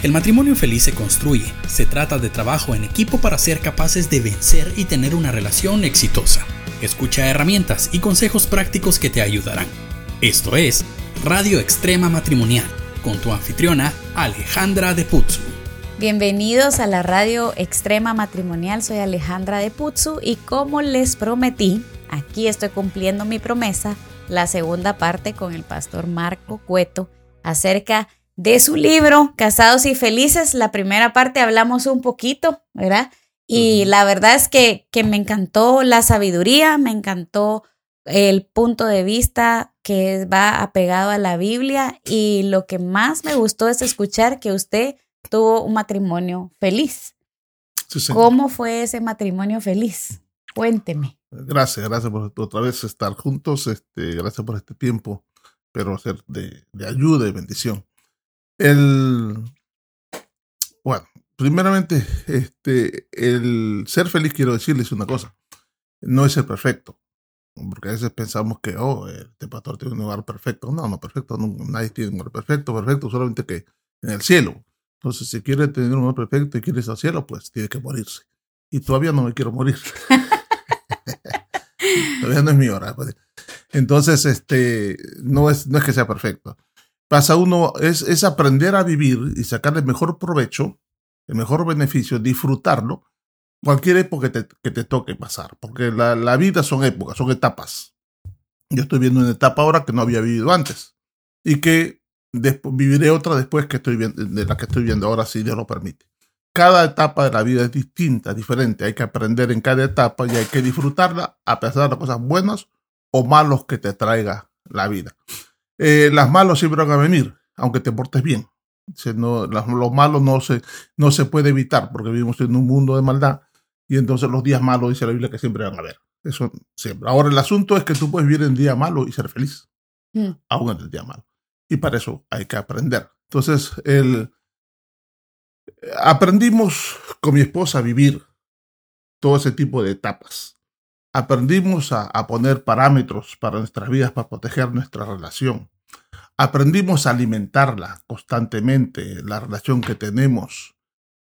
El matrimonio feliz se construye. Se trata de trabajo en equipo para ser capaces de vencer y tener una relación exitosa. Escucha herramientas y consejos prácticos que te ayudarán. Esto es Radio Extrema Matrimonial con tu anfitriona Alejandra de Putzu. Bienvenidos a la Radio Extrema Matrimonial, soy Alejandra de Putzu y como les prometí, aquí estoy cumpliendo mi promesa, la segunda parte con el pastor Marco Cueto acerca de su libro, Casados y Felices. La primera parte hablamos un poquito, ¿verdad? Y la verdad es que, que me encantó la sabiduría, me encantó el punto de vista que va apegado a la Biblia y lo que más me gustó es escuchar que usted tuvo un matrimonio feliz. ¿Cómo fue ese matrimonio feliz? Cuénteme. Gracias, gracias por otra vez estar juntos. Este, gracias por este tiempo, pero ser de, de ayuda y bendición. El, bueno, primeramente, este, el ser feliz, quiero decirles una cosa, no es ser perfecto. Porque a veces pensamos que, oh, este pastor tiene un lugar perfecto. No, no, perfecto, nadie tiene un lugar perfecto, perfecto, solamente que en el cielo. Entonces, si quiere tener un lugar perfecto y quiere ir al cielo, pues tiene que morirse. Y todavía no me quiero morir. todavía no es mi hora. Pues. Entonces, este, no es, no es que sea perfecto pasa uno, es, aprender a vivir y sacar el mejor provecho, el mejor beneficio, disfrutarlo, cualquier época que te, que te toque pasar, porque la, la, vida son épocas, son etapas. Yo estoy viendo una etapa ahora que no había vivido antes y que viviré otra después que estoy viendo, de la que estoy viendo ahora, si Dios lo permite. Cada etapa de la vida es distinta, diferente. Hay que aprender en cada etapa y hay que disfrutarla a pesar de las cosas buenas o malos que te traiga la vida. Eh, las malos siempre van a venir, aunque te portes bien. No, los malos no se, no se puede evitar porque vivimos en un mundo de maldad y entonces los días malos dice la Biblia que siempre van a haber. Eso siempre. Ahora el asunto es que tú puedes vivir en día malo y ser feliz, mm. aún en el día malo. Y para eso hay que aprender. Entonces, el, aprendimos con mi esposa a vivir todo ese tipo de etapas aprendimos a, poner parámetros para nuestras vidas para proteger nuestra relación. Aprendimos a alimentarla constantemente, la relación que tenemos.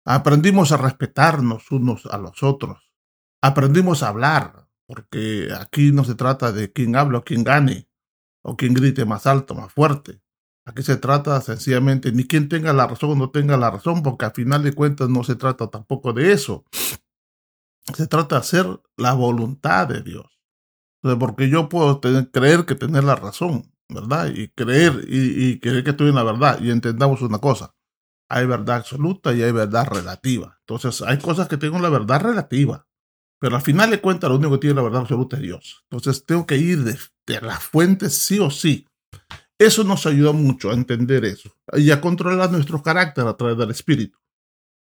Aprendimos a respetarnos unos a los otros. Aprendimos a hablar, porque aquí no se trata de quién habla o quién gane, o quién grite más alto, más fuerte. Aquí se trata sencillamente ni quién tenga la razón o no tenga la razón, porque al final de cuentas no se trata tampoco de eso. Se trata de hacer la voluntad de Dios. porque yo puedo creer que tener la razón, ¿verdad? Y creer y, creer que estoy en la verdad. Y entendamos una cosa. Hay verdad absoluta y hay verdad relativa. Entonces, hay cosas que tengo la verdad relativa. Pero al final de cuentas, lo único que tiene la verdad absoluta es Dios. Entonces, tengo que ir de, de las sí o sí. Eso nos ayuda mucho a entender eso y a controlar nuestro carácter a través del Espíritu.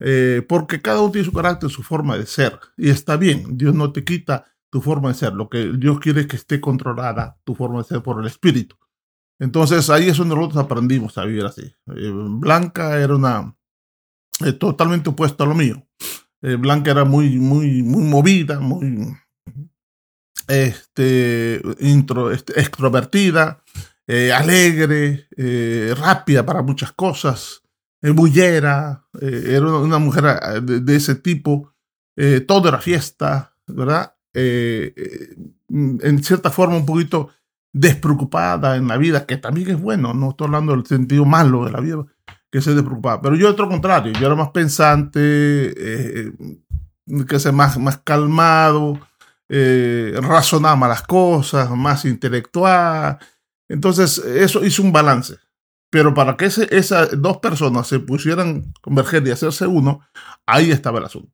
Eh, porque cada uno tiene su carácter, su forma de ser. Y está bien, Dios no te quita tu forma de ser. Lo que Dios quiere es que esté controlada tu forma de ser por el Espíritu. Entonces ahí es donde nosotros aprendimos a vivir así. Eh, Blanca era una eh, totalmente opuesta a lo mío. Blanca era muy, muy, muy movida, muy este, intro, este, extrovertida, alegre, rápida para muchas cosas bullera, eh, era una mujer ah, de, ese tipo, eh, todo era fiesta, ¿verdad? Eh, en cierta forma un poquito despreocupada en la vida, que también es bueno, no estoy hablando del sentido malo de la vida, que se despreocupada, pero yo otro contrario, yo era más pensante, que sea más, más calmado, razonaba las cosas, más intelectual, entonces eso hizo un balance. Pero para que esas dos personas se pusieran converger y hacerse uno, ahí estaba el asunto.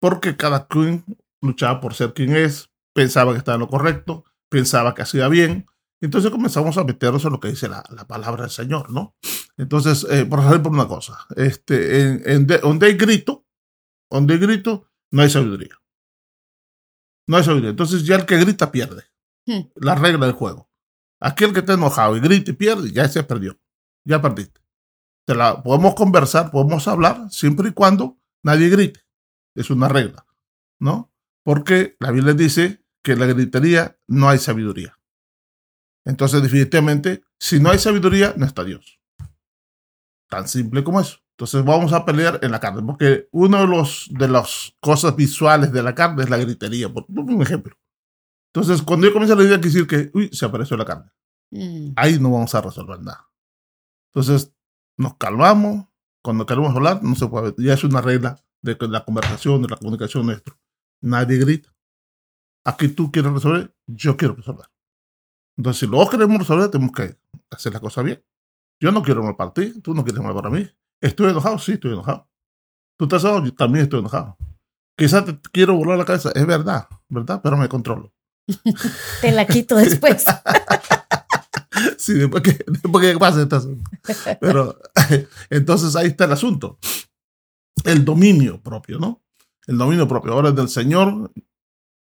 Porque cada quien luchaba por ser quien es, pensaba que estaba en lo correcto, pensaba que hacía bien. Entonces comenzamos a meternos en lo que dice la, palabra del Señor, ¿no? Entonces, eh, por ejemplo, una cosa, este, en, donde hay grito, donde hay grito, no hay sabiduría. No hay sabiduría. Entonces ya el que grita pierde. Hmm. La regla del juego. Aquel que está enojado y grita y pierde, ya se perdió ya perdiste. Te la, podemos conversar, podemos hablar, siempre y cuando nadie grite. Es una regla, ¿no? Porque la Biblia dice que en la gritería no hay sabiduría. Entonces, definitivamente, si no hay sabiduría, no está Dios. Tan simple como eso. Entonces vamos a pelear en la carne, porque una de, los, de las cosas visuales de la carne es la gritería, por, un ejemplo. Entonces, cuando yo comienzo a idea, quiere decir que, uy, se apareció la carne. Mm. Ahí no vamos a resolver nada. Entonces, nos calmamos. Cuando queremos hablar, no se puede. Ya es una regla de la conversación, de la comunicación nuestra. Nadie grita. Aquí tú quieres resolver, yo quiero resolver. Entonces, si luego queremos resolver, tenemos que hacer la cosa bien. Yo no quiero mal para ti, tú no quieres mal para mí. ¿Estoy enojado? Sí, estoy enojado. ¿Tú estás enojado? Yo también estoy enojado. Quizás te quiero volar la cabeza, es verdad, ¿verdad? Pero me controlo. Te la quito después. Sí, después que, después que pase este asunto. Pero entonces ahí está el asunto. El dominio propio, ¿no? El dominio propio. Ahora es del Señor.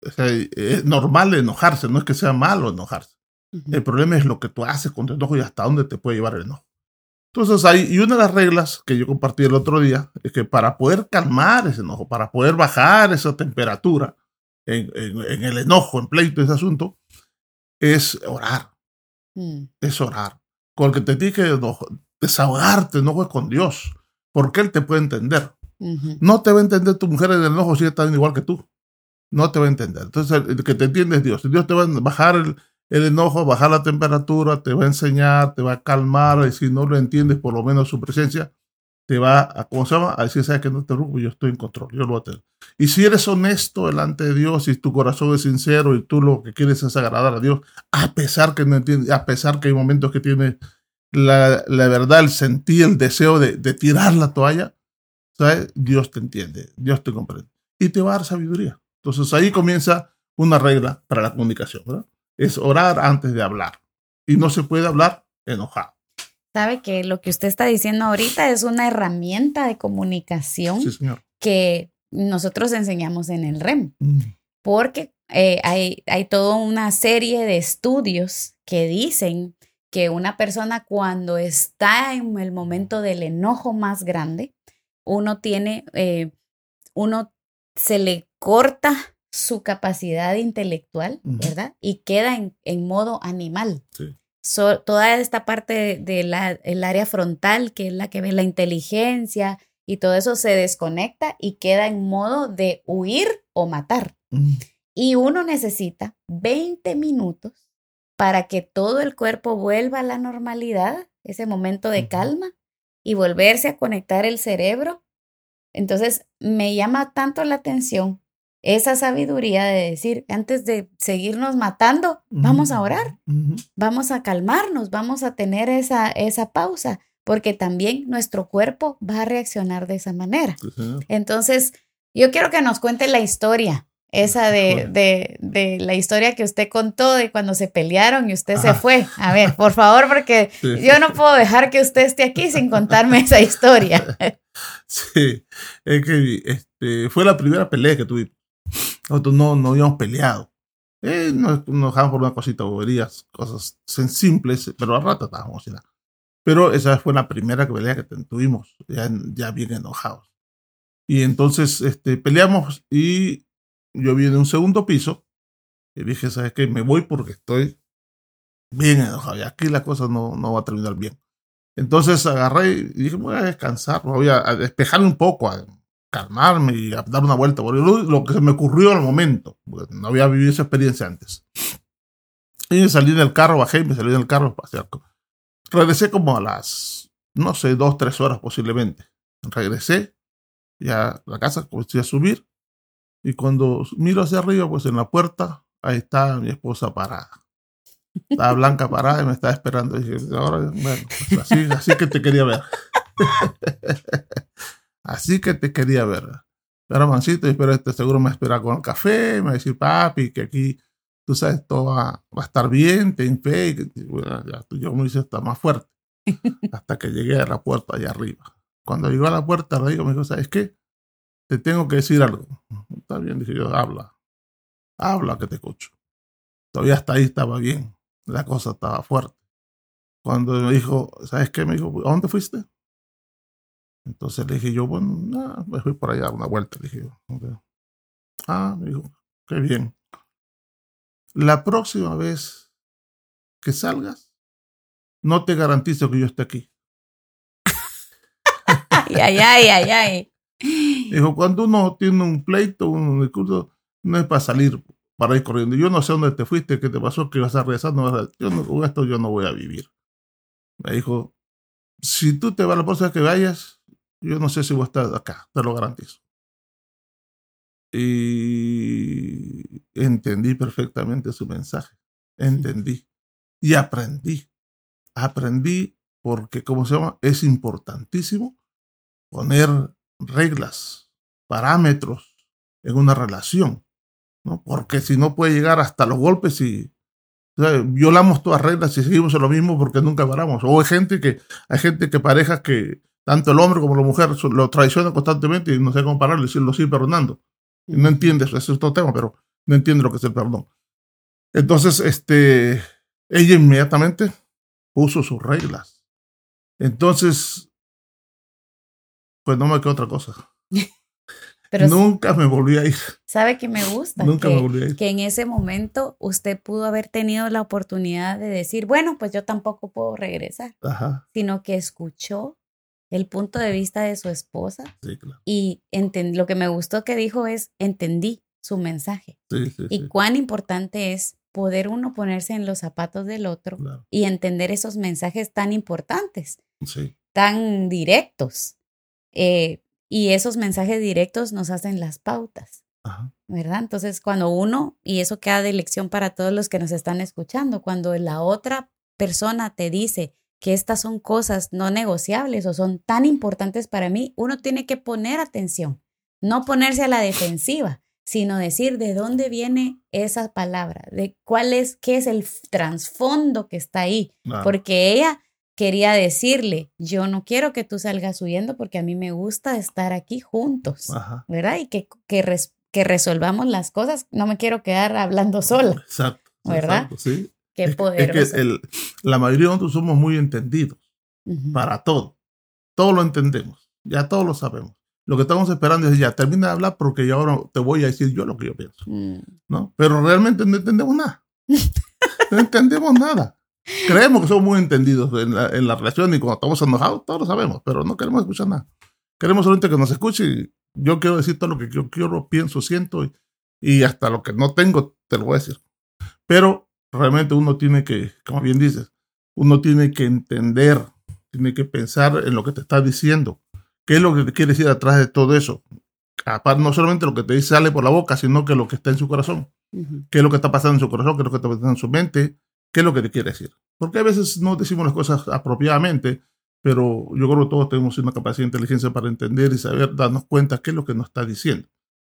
o sea, es normal enojarse, no es que sea malo enojarse. El problema es lo que tú haces con tu enojo y hasta dónde te puede llevar el enojo. Entonces, hay, y una de las reglas que yo compartí el otro día es que para poder calmar ese enojo, para poder bajar esa temperatura en, en- en el enojo, en pleito, ese asunto, es orar, Mm. es orar. Con el que te tienes que desahogarte, enojo es con Dios, porque Él te puede entender. No te va a entender tu mujer en el enojo si está igual que tú. No te va a entender. Entonces, el, el que te entiende es Dios. Dios te va a bajar el, el enojo, bajar la temperatura, te va a enseñar, te va a calmar. Y si no lo entiendes, por lo menos su presencia, te va a, ¿cómo se llama? A decir, sabes que no te preocupes, yo estoy en control, yo lo voy a tener. Y si eres honesto delante de Dios y tu corazón es sincero y tú lo que quieres es agradar a Dios, a pesar que no entiendes, a pesar que hay momentos que tienes la, la verdad, el sentir, el deseo de, de tirar la toalla, ¿sabes? Dios te entiende, Dios te comprende. Y te va a dar sabiduría. Entonces ahí comienza una regla para la comunicación, ¿verdad? Es orar antes de hablar. Y no se puede hablar enojado. Sabe que lo que usted está diciendo ahorita es una herramienta de comunicación Sí, señor. que nosotros enseñamos en el REM. Mm. porque eh, hay, hay toda una serie de estudios que dicen que una persona cuando está en el momento del enojo más grande, uno tiene, eh, uno se le corta su capacidad intelectual. ¿verdad? Y queda en, en modo animal. Sí. So- toda esta parte del de la, el área frontal, que es la que ve la inteligencia y todo eso se desconecta y queda en modo de huir o matar. Mm. Y uno necesita 20 minutos para que todo el cuerpo vuelva a la normalidad, ese momento de calma, y volverse a conectar el cerebro. Entonces, me llama tanto la atención esa sabiduría de decir, antes de seguirnos matando, vamos a orar, vamos a calmarnos, vamos a tener esa, esa pausa, porque también nuestro cuerpo va a reaccionar de esa manera. Entonces, yo quiero que nos cuente la historia, esa de, de, de la historia que usted contó de cuando se pelearon y usted se fue. A ver, por favor, porque Sí. yo no puedo dejar que usted esté aquí sin contarme esa historia. Sí, es que este, fue la primera pelea que tuvimos. Nosotros no, no habíamos peleado. Eh, nos, nos dejamos por una cosita, boberías, cosas simples, pero al rato estábamos sin nada. Pero esa fue la primera pelea que tuvimos, ya, ya bien enojados. Y entonces este, peleamos y yo vi en un segundo piso y dije, ¿sabes qué? Me voy porque estoy bien enojado y aquí la cosa no, no va a terminar bien. Entonces agarré y dije, voy a descansar, voy a, a despejarme un poco, a calmarme y a dar una vuelta. Porque lo, que se me ocurrió al momento, porque no había vivido esa experiencia antes. Y salí del carro, bajé y me salí del carro. co- Regresé como a las, no sé, dos, tres horas posiblemente. Regresé ya a la casa, comencé a subir. Y cuando miro hacia arriba, pues en la puerta, ahí está mi esposa parada. Estaba Blanca parada y me estaba esperando. Y dije, ahora, bueno, pues así, así que te quería ver. así que te quería ver. Pero mancito, espero este seguro me espera con el café, me va a decir, papi, que aquí, tú sabes, todo va, va a estar bien, ten fe. y que- y bueno, ya, yo me hice hasta más fuerte. Hasta que llegué a la puerta allá arriba. Cuando llegó a la puerta, le digo, me dijo, ¿sabes qué? Te tengo que decir algo. Está bien, dije yo, habla. Habla que te escucho. Todavía hasta ahí estaba bien. La cosa estaba fuerte. Cuando me dijo, ¿sabes qué? Me dijo, ¿a dónde fuiste? Entonces le dije yo, bueno, nada, me fui por allá a una vuelta. Le dije yo. "Ok". Ah, me dijo, qué bien. La próxima vez que salgas, no te garantizo que yo esté aquí. ay, ay, ay, ay. Dijo, cuando uno tiene un pleito, un discurso, no es para salir, para ir corriendo. Yo no sé dónde te fuiste, qué te pasó, que vas a regresar. No, yo no, con esto yo no voy a vivir. Me dijo, si tú te vas la próxima que vayas, yo no sé si voy a estar acá, te lo garantizo. Y entendí perfectamente su mensaje. Entendí. Y aprendí. Aprendí porque, como se llama, es importantísimo poner reglas, parámetros en una relación, ¿no? Porque si no puede llegar hasta los golpes y violamos todas las reglas y seguimos en lo mismo porque nunca paramos. O hay gente que, hay gente que parejas que tanto el hombre como la mujer lo traicionan constantemente y no sé cómo pararlo y lo sigue perdonando. Y no entiende eso, es otro tema, pero no entiende lo que es el perdón. Entonces, este, ella inmediatamente puso sus reglas. Entonces, pues no me quedó otra cosa. Pero Nunca me volví a ir. ¿Sabe que me gusta? Nunca que, me volví a ir. Que en ese momento usted pudo haber tenido la oportunidad de decir, bueno, pues yo tampoco puedo regresar. Ajá. Sino que escuchó el punto de vista de su esposa. Sí, claro. Y lo que me gustó que dijo es, entendí su mensaje. Sí, sí, y cuán importante es poder uno ponerse en los zapatos del otro y entender esos mensajes tan importantes, tan directos. Eh, y esos mensajes directos nos hacen las pautas, ¿verdad? Entonces, cuando uno, y eso queda de lección para todos los que nos están escuchando, cuando la otra persona te dice que estas son cosas no negociables o son tan importantes para mí, uno tiene que poner atención, no ponerse a la defensiva, sino decir de dónde viene esa palabra, de cuál es, qué es el trasfondo que está ahí, porque ella quería decirle, yo no quiero que tú salgas huyendo porque a mí me gusta estar aquí juntos, ¿verdad? Y que, que, que, resolvamos las cosas, no me quiero quedar hablando sola. Exacto. ¿Verdad? sí. Qué poderoso. Es que la mayoría de nosotros somos muy entendidos para todo. Todo lo entendemos, ya todos lo sabemos. Lo que estamos esperando es ya, termina de hablar porque yo ahora te voy a decir yo lo que yo pienso. Mm. ¿no? Pero realmente no entendemos nada. no entendemos nada. Creemos que somos muy entendidos en la, en la, relación y cuando estamos enojados, todos lo sabemos, pero no queremos escuchar nada. Queremos solamente que nos escuche y yo quiero decir todo lo que yo quiero, pienso, siento y, y hasta lo que no tengo te lo voy a decir. Pero realmente uno tiene que, como bien dices, uno tiene que entender, tiene que pensar en lo que te está diciendo ¿Qué es lo que te quiere decir atrás de todo eso? Aparte, no solamente lo que te dice sale por la boca, sino que lo que está en su corazón. ¿Qué es lo que está pasando en su corazón? ¿Qué es lo que está pasando en su mente? ¿Qué es lo que te quiere decir? Porque a veces no decimos las cosas apropiadamente, pero yo creo que todos tenemos una capacidad de inteligencia para entender y saber, darnos cuenta qué es lo que nos está diciendo.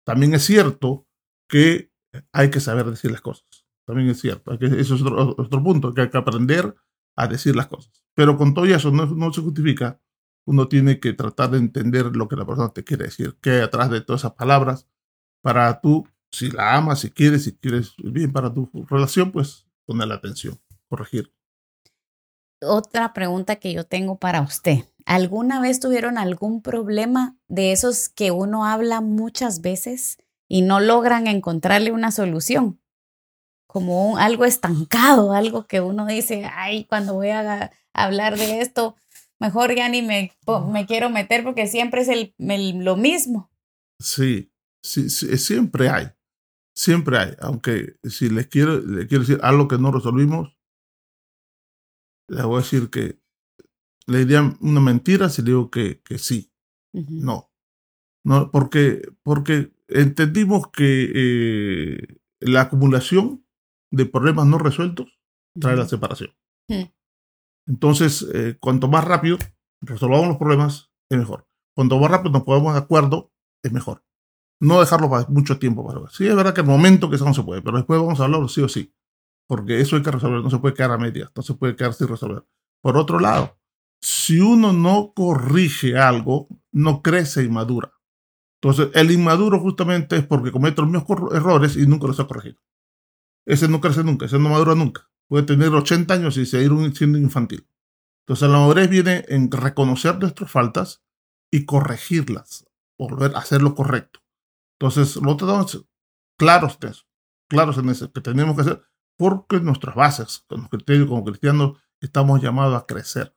También es cierto que hay que saber decir las cosas. También es cierto. eso es otro, punto, que hay que aprender a decir las cosas. Pero con todo eso no, no se justifica uno tiene que tratar de entender lo que la persona te quiere decir, qué hay atrás de todas esas palabras, para tú, si la amas, si quieres, si quieres bien para tu relación, pues poner la atención, corregir. Otra pregunta que yo tengo para usted. ¿Alguna vez tuvieron algún problema de esos que uno habla muchas veces y no logran encontrarle una solución? Como algo estancado, algo que uno dice, ay, cuando voy a hablar de esto, mejor ya ni me, me quiero meter porque siempre es el, lo mismo. Sí, sí, siempre hay, siempre hay, aunque si les quiero, les quiero decir algo que no resolvimos, les voy a decir que le diría una mentira si digo que, que sí. No, no, porque, porque entendimos que eh, la acumulación de problemas no resueltos trae la separación. Entonces, eh, cuanto más rápido resolvamos los problemas, es mejor. Cuanto más rápido nos podemos de acuerdo, es mejor. No dejarlo para mucho tiempo para. Sí, es verdad que el momento que eso no se puede, pero después vamos a hablarlo sí o sí. Porque eso hay que resolver, no se puede quedar a medias, no se puede quedar sin resolver. Por otro lado, si uno no corrige algo, no crece y madura. Entonces, el inmaduro justamente es porque comete los mismos errores y nunca los ha corregido. Ese no crece nunca, ese no madura nunca puede tener 80 años y seguir siendo infantil. Entonces la madurez viene en reconocer nuestras faltas y corregirlas, volver a hacer lo correcto. Entonces, lo tenemos claros de eso, claros en eso, que tenemos que hacer, porque nuestras bases, como cristianos, como cristianos, estamos llamados a crecer.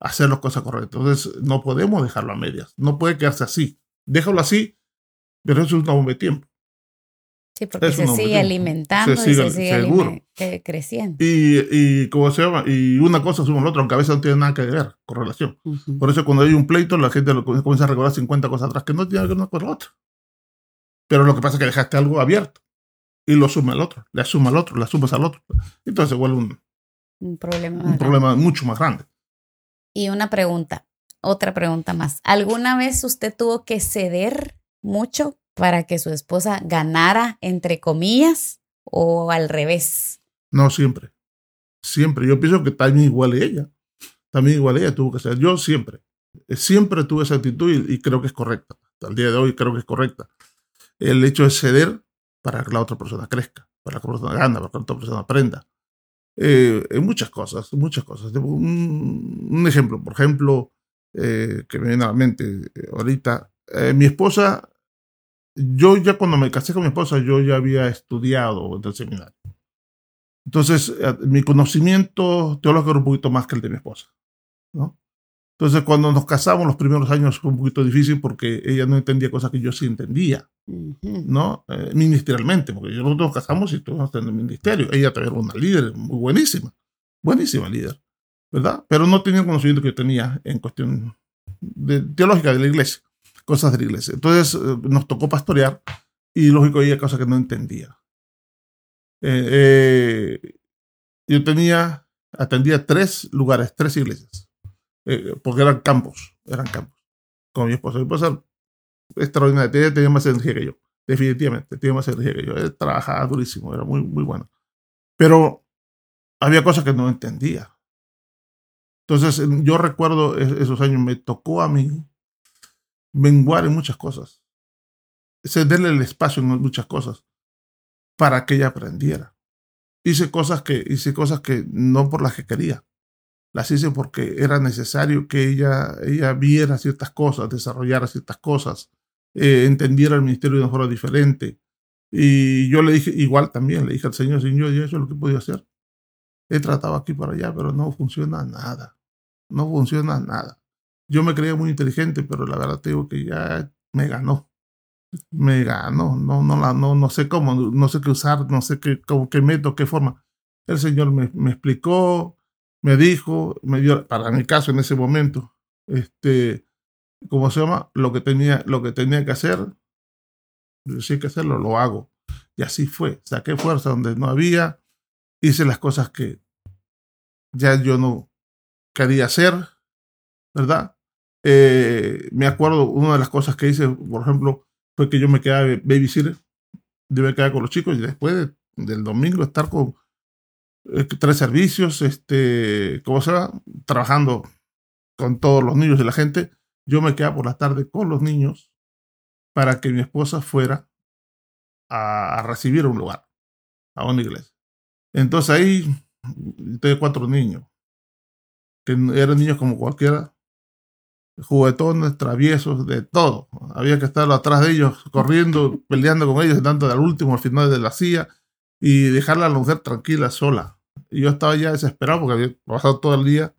hacer las cosas correctas. Entonces, no podemos dejarlo a medias. No puede quedarse así. Déjalo así, pero eso es bomba de tiempo. Sí, porque se sigue alimentando y se sigue creciendo. Y, y, ¿cómo se llama? Y una cosa suma la otra, aunque a veces no tiene nada que ver con relación. Por eso cuando hay un pleito, la gente comienza a recordar 50 cosas atrás que no tienen que ver una con la otra. Pero lo que pasa es que dejaste algo abierto y lo suma al otro, le suma al otro, le sumas al otro. Entonces se vuelve un, un problema, un problema mucho más grande. Y una pregunta, otra pregunta más. ¿Alguna vez usted tuvo que ceder mucho para que su esposa ganara, entre comillas, o al revés? No, siempre. Siempre. Yo pienso que también igual ella. También igual ella tuvo que ser. Yo siempre. Siempre tuve esa actitud y, creo que es correcta. Hasta día de hoy creo que es correcta. El hecho de ceder para que la otra persona crezca, para que la otra persona gane, para que la otra persona aprenda. Eh, muchas cosas, muchas cosas. Un, ejemplo, por ejemplo, eh, que me viene a la mente eh, ahorita, mi esposa yo ya cuando me casé con mi esposa, yo ya había estudiado en el seminario. Entonces, eh, mi conocimiento teológico era un poquito más que el de mi esposa. ¿no? Entonces, cuando nos casamos, los primeros años fue un poquito difícil porque ella no entendía cosas que yo sí entendía, ¿no? Eh, ministerialmente, porque nosotros nos casamos y estuvimos en el ministerio. Ella también era una líder muy buenísima, buenísima líder, ¿verdad? Pero no tenía el conocimiento que yo tenía en cuestión de, teológica de la iglesia cosas de la iglesia. Entonces eh, nos tocó pastorear y lógico había cosas que no entendía. Eh, eh, yo tenía, atendía tres lugares, tres iglesias, porque eran campos, eran campos, con mi esposa. Mi esposa extraordinaria, tenía más energía que yo, definitivamente, tenía más energía que yo. trabajaba durísimo, era muy, muy bueno. Pero había cosas que no entendía. Entonces, yo recuerdo esos años, me tocó a mí menguar en muchas cosas, cederle el espacio en muchas cosas para que ella aprendiera. Hice cosas que hice cosas que no por las que quería. Las hice porque era necesario que ella, ella viera ciertas cosas, desarrollara ciertas cosas, eh, entendiera el ministerio de una forma diferente. Y yo le dije, igual también, le dije al Señor, Señor, yo eso es lo que podía hacer. He tratado aquí para allá, pero no funciona nada. No funciona nada. Yo me creía muy inteligente, pero la verdad te digo que ya me ganó. Me ganó. No, no, la, no, no sé cómo, no sé qué usar, no sé qué, cómo, qué método, qué forma. El Señor me, me explicó, me dijo, me dio, para mi caso en ese momento, este, ¿cómo se llama? Lo que tenía, lo que tenía que hacer, si hay que hacerlo, lo hago. Y así fue. Saqué fuerza donde no había, hice las cosas que ya yo no quería hacer, ¿verdad? Eh, me acuerdo, una de las cosas que hice, por ejemplo, fue que yo me quedaba babysitter, yo me quedaba con los chicos y después del domingo estar con eh, tres servicios, este, como sea, trabajando con todos los niños y la gente, yo me quedaba por la tarde con los niños para que mi esposa fuera a, recibir un lugar, a una iglesia. Entonces ahí tengo cuatro niños, que eran niños como cualquiera, juguetones, traviesos, de todo. Había que estar atrás de ellos, corriendo, peleando con ellos, dando al último, al final de la silla, y dejarla a la mujer tranquila, sola. Y yo estaba ya desesperado porque había pasado todo el día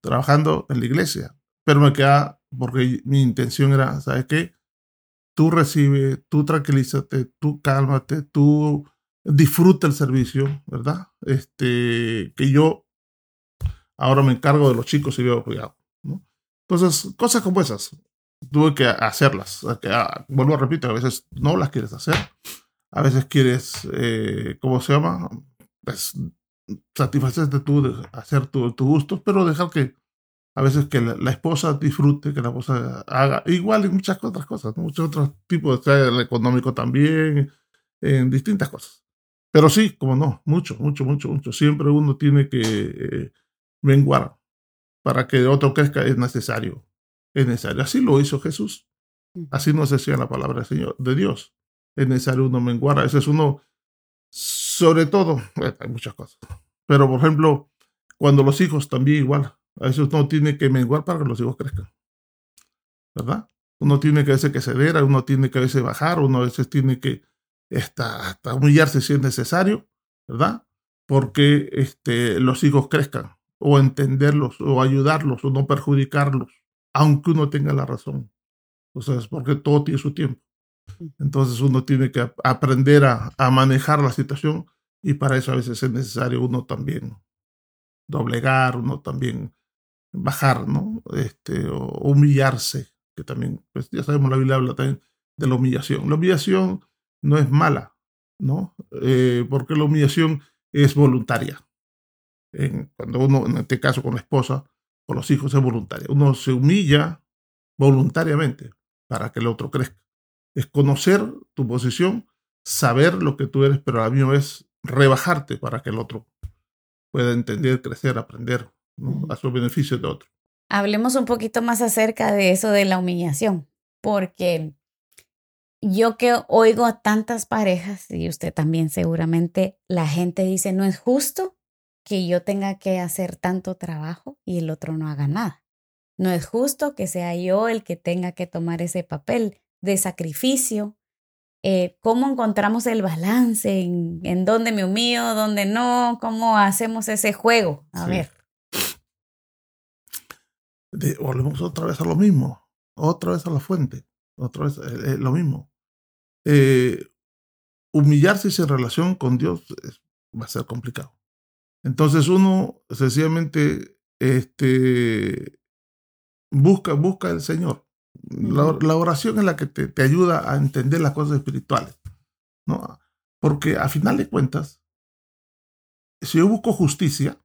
trabajando en la iglesia. Pero me quedaba, porque mi intención era, ¿sabes qué? Tú recibe, tú tranquilízate, tú cálmate, tú disfruta el servicio, ¿verdad? Este, que yo ahora me encargo de los chicos y veo cuidado. Entonces, cosas como esas, tuve que hacerlas. Ah, vuelvo a repetir, a veces no las quieres hacer. A veces quieres, eh, ¿cómo se llama? Pues, satisfacerte tú, de hacer tu, tu gusto, pero dejar que a veces que la, esposa disfrute, que la esposa haga, igual en muchas otras cosas, muchos otros tipos, de el económico también, en distintas cosas. Pero sí, como no, mucho, mucho, mucho, mucho. Siempre uno tiene que eh, menguar para que otro crezca es necesario. Es necesario. Así lo hizo Jesús. Así nos decía la palabra del Señor, de Dios. Es necesario uno menguar. Ese es uno, sobre todo, hay muchas cosas. Pero, por ejemplo, cuando los hijos también igual. A veces uno tiene que menguar para que los hijos crezcan. ¿Verdad? Uno tiene que a veces que ceder, uno tiene que a veces bajar, uno a veces tiene que hasta, hasta humillarse si es necesario, ¿verdad? Porque este, los hijos crezcan o entenderlos o ayudarlos o no perjudicarlos, aunque uno tenga la razón. O sea, es porque todo tiene su tiempo. Entonces uno tiene que aprender a, a manejar la situación y para eso a veces es necesario uno también doblegar, uno también bajar, ¿no? Este, o humillarse, que también, pues ya sabemos, la Biblia habla también de la humillación. La humillación no es mala, ¿no? Eh, porque la humillación es voluntaria. Cuando uno, en este caso con la esposa, con los hijos, es voluntaria. Uno se humilla voluntariamente para que el otro crezca. Es conocer tu posición, saber lo que tú eres, pero a la misma vez rebajarte para que el otro pueda entender, crecer, aprender a su beneficio de otro. Hablemos un poquito más acerca de eso de la humillación, porque yo que oigo a tantas parejas, y usted también seguramente, la gente dice, no es justo que yo tenga que hacer tanto trabajo y el otro no haga nada. No es justo que sea yo el que tenga que tomar ese papel de sacrificio. Eh, ¿Cómo encontramos el balance? ¿En, en dónde me humillo, dónde no? ¿Cómo hacemos ese juego? A ver. volvemos otra vez a lo mismo, otra vez a la fuente, otra vez eh, eh, lo mismo. Eh, humillarse sin relación con Dios va a ser complicado. Entonces uno sencillamente este, busca, busca al Señor. La, oración es la que te, te, ayuda a entender las cosas espirituales. ¿no? Porque a final de cuentas, si yo busco justicia,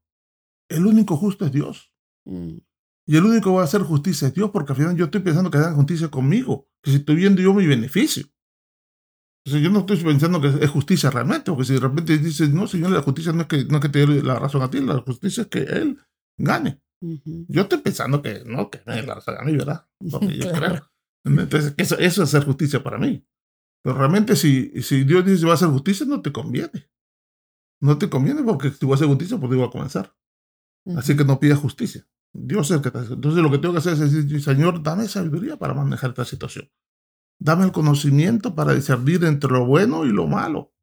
el único justo es Dios. Mm. Y el único que va a hacer justicia es Dios, porque al final yo estoy pensando que hagan justicia conmigo, que si estoy viendo yo mi beneficio. Yo no estoy pensando que es justicia realmente, porque si de repente dices, no, señor, la justicia no es que, no es que te dé la razón a ti, la justicia es que él gane. Yo estoy pensando que no, que es la razón a mí, ¿verdad? yo creo. Entonces, eso, eso, es hacer justicia para mí. Pero realmente, si, si Dios dice va a hacer justicia, no te conviene. No te conviene porque si voy a hacer justicia, pues iba a comenzar. Así que no pidas justicia. Dios es el que te Entonces lo que tengo que hacer es decir, Señor, dame sabiduría para manejar esta situación. Dame el conocimiento para discernir entre lo bueno y lo malo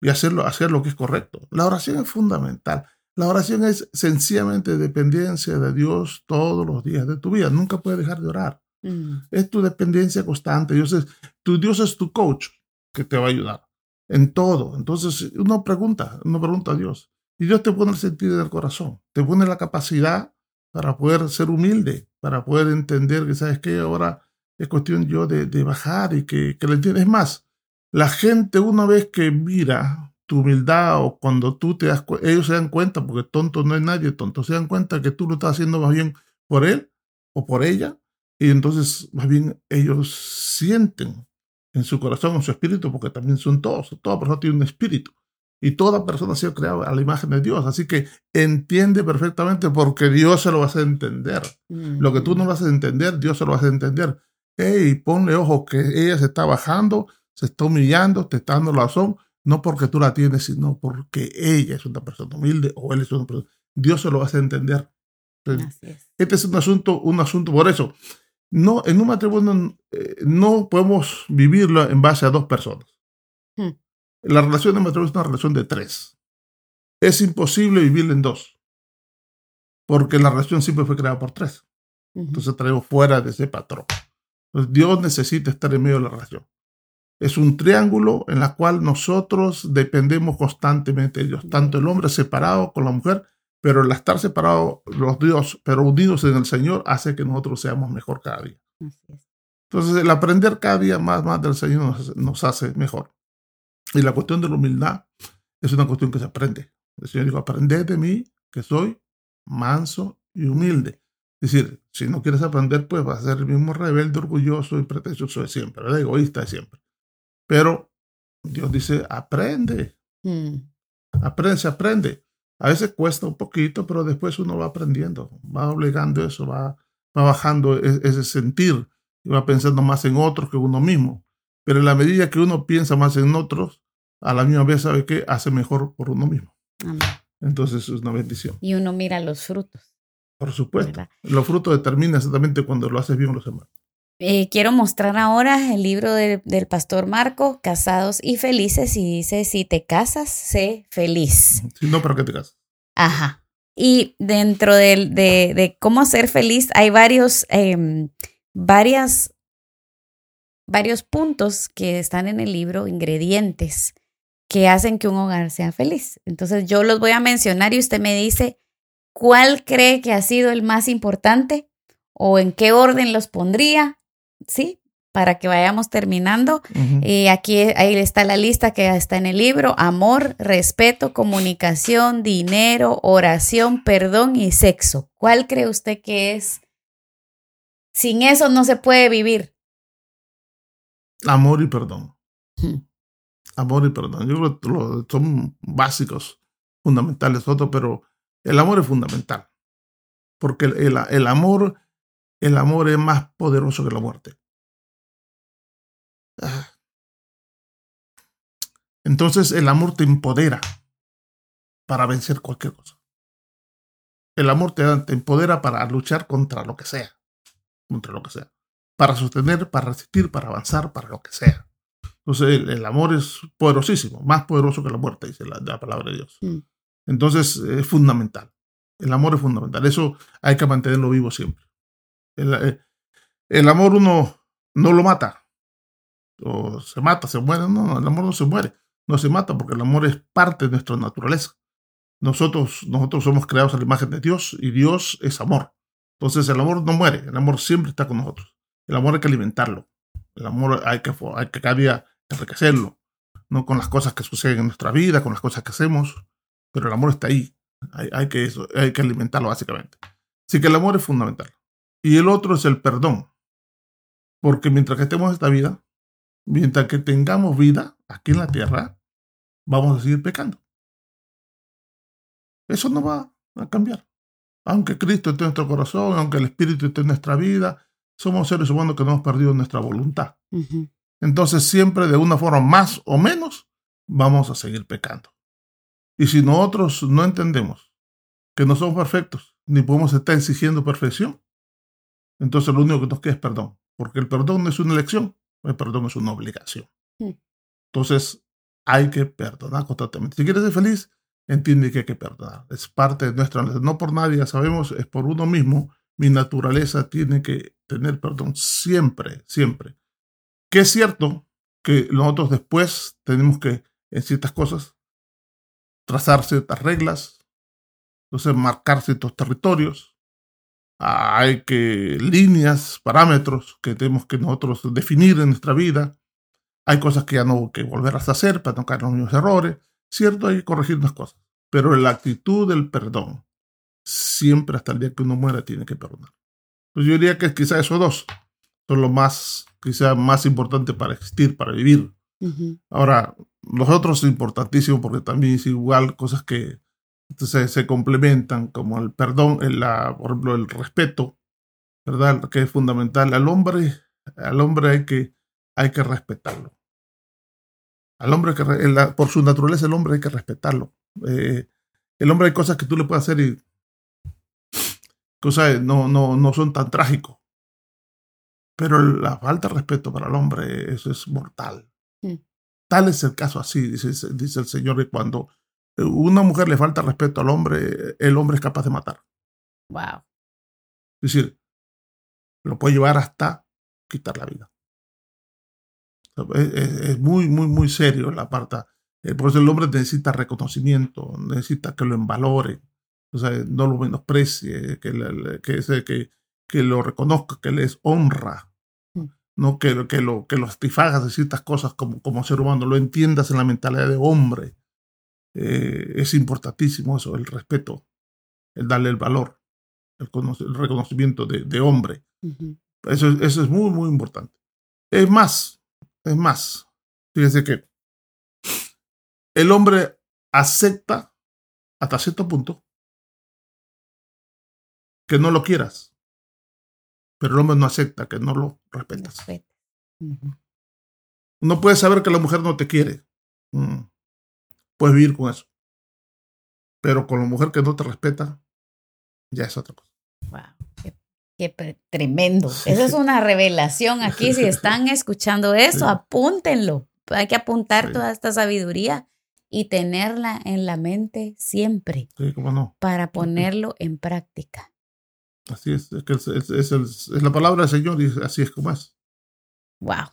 y hacerlo, hacer lo que es correcto. La oración es fundamental. La oración es sencillamente dependencia de Dios todos los días de tu vida. Nunca puedes dejar de orar. Mm. Es tu dependencia constante. Dios es, tu Dios es tu coach que te va a ayudar en todo. Entonces uno pregunta, uno pregunta a Dios. Y Dios te pone el sentido del corazón, te pone la capacidad para poder ser humilde, para poder entender que, ¿sabes qué? Ahora es cuestión yo de, bajar y que, que le entiendes más. La gente una vez que mira tu humildad o cuando tú te das ellos se dan cuenta, porque tonto no hay nadie tonto, se dan cuenta que tú lo estás haciendo más bien por él o por ella, y entonces más bien ellos sienten en su corazón, en su espíritu, porque también son todos, toda persona tiene un espíritu. Y toda persona ha sido creada a la imagen de Dios. Así que entiende perfectamente porque Dios se lo va a hacer entender. Lo que tú no lo haces entender, Dios se lo va a hacer entender. Hey, ponle ojo que ella se está bajando, se está humillando, te está dando la razón, no porque tú la tienes, sino porque ella es una persona humilde o él es una persona. Dios se lo va a hacer entender. Este es un asunto, un asunto por eso. No, en un matrimonio eh, no podemos vivirlo en base a dos personas. Hmm. La relación de matrimonio es una relación de tres. Es imposible vivir en dos. Porque la relación siempre fue creada por tres. Entonces traemos fuera de ese patrón. Dios necesita estar en medio de la relación. Es un triángulo en el cual nosotros dependemos constantemente de Dios. Tanto el hombre separado con la mujer, pero el estar separado los Dios, pero unidos en el Señor, hace que nosotros seamos mejor cada día. Entonces el aprender cada día más, más del Señor nos hace mejor. Y la cuestión de la humildad es una cuestión que se aprende. El Señor dijo, aprended de mí, que soy manso y humilde. Es decir, si no quieres aprender, pues vas a ser el mismo rebelde, orgulloso y pretencioso de siempre, ¿verdad? egoísta de siempre. Pero Dios dice, aprende. Mm. Aprende, se aprende. A veces cuesta un poquito, pero después uno va aprendiendo, va obligando eso, va, va bajando e, ese sentir y va pensando más en otros que uno mismo. Pero en la medida que uno piensa más en otros, a la misma vez sabe que hace mejor por uno mismo. Entonces es una bendición. Y uno mira los frutos. Por supuesto. Los frutos determinan exactamente cuando lo haces bien o lo haces mal. Eh, quiero mostrar ahora el libro del pastor Marco, Casados y Felices, y dice, si te casas, sé feliz. Si no, ¿para qué te casas? Ajá. Y dentro de, de, cómo ser feliz hay varios, varias, varios puntos que están en el libro, ingredientes que hacen que un hogar sea feliz. Entonces yo los voy a mencionar y usted me dice cuál cree que ha sido el más importante o en qué orden los pondría, ¿sí? Para que vayamos terminando. Y eh, aquí ahí está la lista que está en el libro. Amor, respeto, comunicación, dinero, oración, perdón y sexo. ¿Cuál cree usted que es? Sin eso no se puede vivir. Amor y perdón amor y perdón. Yo creo que son básicos, fundamentales, otros, pero el amor es fundamental. Porque el, amor, el amor es más poderoso que la muerte. Ah. Entonces el amor te empodera para vencer cualquier cosa. El amor te, empodera para luchar contra lo que sea. Contra lo que sea. Para sostener, para resistir, para avanzar, para lo que sea. Entonces el, amor es poderosísimo, más poderoso que la muerte, dice la, palabra de Dios. Mm. Entonces es fundamental. El amor es fundamental. Eso hay que mantenerlo vivo siempre. El, eh, el, amor uno no lo mata. O se mata, se muere. No, el amor no se muere. No se mata porque el amor es parte de nuestra naturaleza. Nosotros, nosotros somos creados a la imagen de Dios y Dios es amor. Entonces el amor no muere. El amor siempre está con nosotros. El amor hay que alimentarlo. El amor hay que, hay que cada día enriquecerlo, no con las cosas que suceden en nuestra vida, con las cosas que hacemos, pero el amor está ahí, hay, que, eso, hay que alimentarlo básicamente. Así que el amor es fundamental. Y el otro es el perdón, porque mientras que estemos en esta vida, mientras que tengamos vida aquí en la tierra, vamos a seguir pecando. Eso no va a cambiar. Aunque Cristo esté en nuestro corazón, aunque el Espíritu esté en nuestra vida, somos seres humanos que no hemos perdido nuestra voluntad entonces siempre de una forma más o menos vamos a seguir pecando. Y si nosotros no entendemos que no somos perfectos, ni podemos estar exigiendo perfección, entonces lo único que nos queda es perdón, porque el perdón no es una elección, el perdón es una obligación. Entonces hay que perdonar constantemente. Si quieres ser feliz, entiende que hay que perdonar. Es parte de nuestra No por nadie, ya sabemos, es por uno mismo. Mi naturaleza tiene que tener perdón siempre, siempre. Que es cierto que nosotros después tenemos que, en ciertas cosas, trazar ciertas reglas, entonces marcar ciertos territorios. Hay que líneas, parámetros que tenemos que nosotros definir en nuestra vida. Hay cosas que ya no hay que volver a hacer para no caer en los mismos errores. Cierto, hay que corregir unas cosas. Pero la actitud del perdón, siempre hasta el día que uno muera, tiene que perdonar. Pues yo diría que quizá esos dos son los más sea más importante para existir, para vivir. Ahora, los otros es importantísimo porque también es igual cosas que se, se complementan, como el perdón, el, la, por ejemplo, el respeto, ¿verdad? Que es fundamental. Al hombre, al hombre hay que, hay que respetarlo. Al hombre, que, por su naturaleza, el hombre hay que respetarlo. Eh, el hombre hay cosas que tú le puedes hacer y cosas no, no, no son tan trágicos. Pero la falta de respeto para el hombre, eso es mortal. Mm. Tal es el caso así, dice, dice el Señor, que cuando una mujer le falta respeto al hombre, el hombre es capaz de matar. Wow. Es decir, lo puede llevar hasta quitar la vida. Es, muy, muy, muy serio la parte. Eh, por eso el hombre necesita reconocimiento, necesita que lo envalore, o sea, no lo menosprecie, que, que, que, que lo reconozca, que les honra. No que, que, lo, que lo satisfagas de ciertas cosas como, como ser humano, lo entiendas en la mentalidad de hombre. Eh, es importantísimo eso, el respeto, el darle el valor, el, reconocimiento de, hombre. eso, eso es muy, muy importante. Es más, es más, fíjense que el hombre acepta hasta cierto punto que no lo quieras pero el hombre no acepta que no lo respetas. No puedes saber que la mujer no te quiere. Mm. Puedes vivir con eso. Pero con la mujer que no te respeta, ya es otra cosa. Wow, qué, tremendo. Esa es una revelación aquí. Si están escuchando eso, apúntenlo. Hay que apuntar toda esta sabiduría y tenerla en la mente siempre Sí, cómo no. para ponerlo en práctica. Así es, es, que es, es- es el- es la palabra del Señor y así es como es. Wow.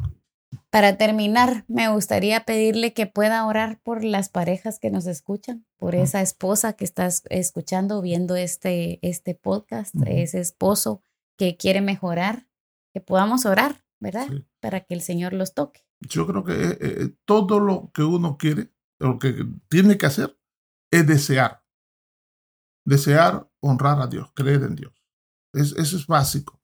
Para terminar, me gustaría pedirle que pueda orar por las parejas que nos escuchan, por esa esposa que está es- escuchando, viendo este, este podcast, ese esposo que quiere mejorar, que podamos orar, ¿verdad? Sí. Para que el Señor los toque. Yo creo que eh, eh, todo lo que uno quiere, lo que tiene que hacer, es desear. Desear honrar a Dios, creer en Dios. Es, eso es básico,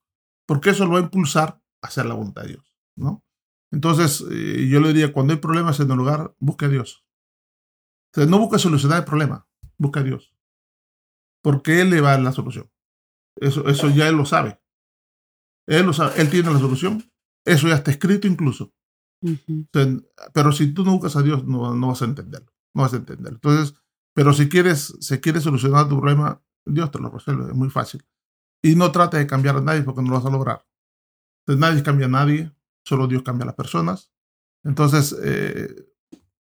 porque eso lo va a impulsar a hacer la voluntad de Dios, ¿no? Entonces, eh, yo le diría, cuando hay problemas en el hogar, busque a Dios. O sea, no busque solucionar el problema, busque a Dios. Porque Él le va a dar la solución. Eso, eso ya Él lo sabe. Él lo sabe, Él tiene la solución. Eso ya está escrito incluso. Ujú. O sea, pero si tú no buscas a Dios, no, no vas a entenderlo. No vas a entenderlo. Entonces, pero si quieres, si quieres solucionar tu problema, Dios te lo resuelve, es muy fácil. Y no trates de cambiar a nadie porque no lo vas a lograr. Entonces, nadie cambia a nadie, solo Dios cambia a las personas. Entonces, eh,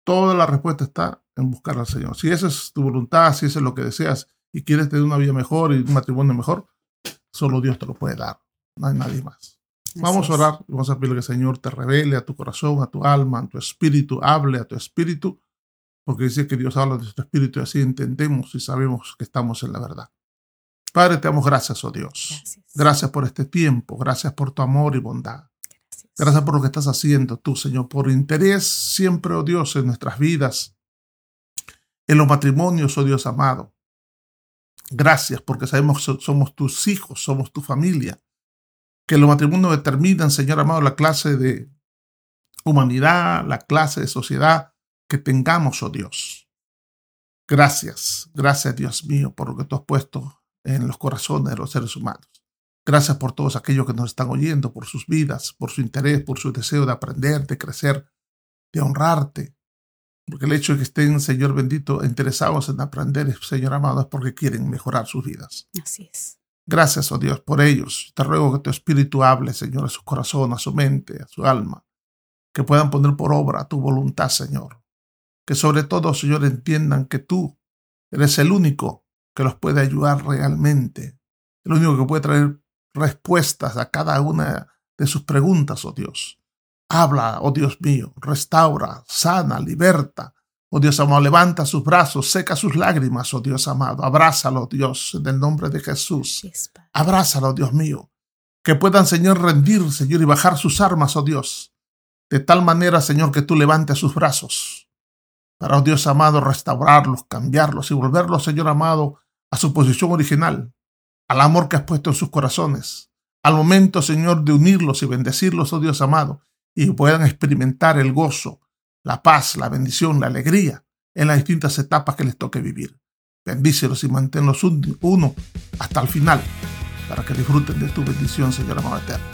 toda la respuesta está en buscar al Señor. Si esa es tu voluntad, si eso es lo que deseas y quieres tener una vida mejor y un matrimonio mejor, solo Dios te lo puede dar. No hay nadie más. Vamos a orar y vamos a pedirle que el Señor te revele a tu corazón, a tu alma, a tu espíritu, hable a tu espíritu, porque dice que Dios habla de nuestro espíritu y así entendemos y sabemos que estamos en la verdad. Padre, te damos gracias, oh Dios. Gracias. Gracias por este tiempo, gracias por tu amor y bondad. Gracias. Gracias por lo que estás haciendo tú, Señor, por interés siempre, oh Dios, en nuestras vidas, en los matrimonios, oh Dios amado. Gracias porque sabemos que so- somos tus hijos, somos tu familia. Que los matrimonios determinan, Señor amado, la clase de humanidad, la clase de sociedad que tengamos, oh Dios. Gracias, gracias Dios mío por lo que tú has puesto en los corazones de los seres humanos. Gracias por todos aquellos que nos están oyendo, por sus vidas, por su interés, por su deseo de aprender, de crecer, de honrarte. Porque el hecho de que estén, Señor bendito, interesados en aprender, Señor amado, es porque quieren mejorar sus vidas. Así es. Gracias, oh Dios, por ellos. Te ruego que tu Espíritu hable, Señor, a su corazón, a su mente, a su alma. Que puedan poner por obra tu voluntad, Señor. Que sobre todo, Señor, entiendan que tú eres el único que los puede ayudar realmente. El único que puede traer respuestas a cada una de sus preguntas, oh Dios. Habla, oh Dios mío, restaura, sana, liberta. Oh Dios amado, levanta sus brazos, seca sus lágrimas, oh Dios amado. Abrázalo, Dios, en el nombre de Jesús. Abrázalo, Dios mío. Que puedan, Señor, rendir, Señor, y bajar sus armas, oh Dios. De tal manera, Señor, que tú levantes sus brazos. Para, oh Dios amado, restaurarlos, cambiarlos y volverlos, Señor amado, a su posición original, al amor que has puesto en sus corazones. Al momento, Señor, de unirlos y bendecirlos, oh Dios amado, y puedan experimentar el gozo, la paz, la bendición, la alegría en las distintas etapas que les toque vivir. Bendícelos y manténlos un- uno hasta el final para que disfruten de tu bendición, Señor amado eterno.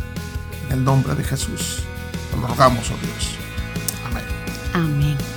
En el nombre de Jesús, te lo rogamos, oh Dios. Amén. Amén.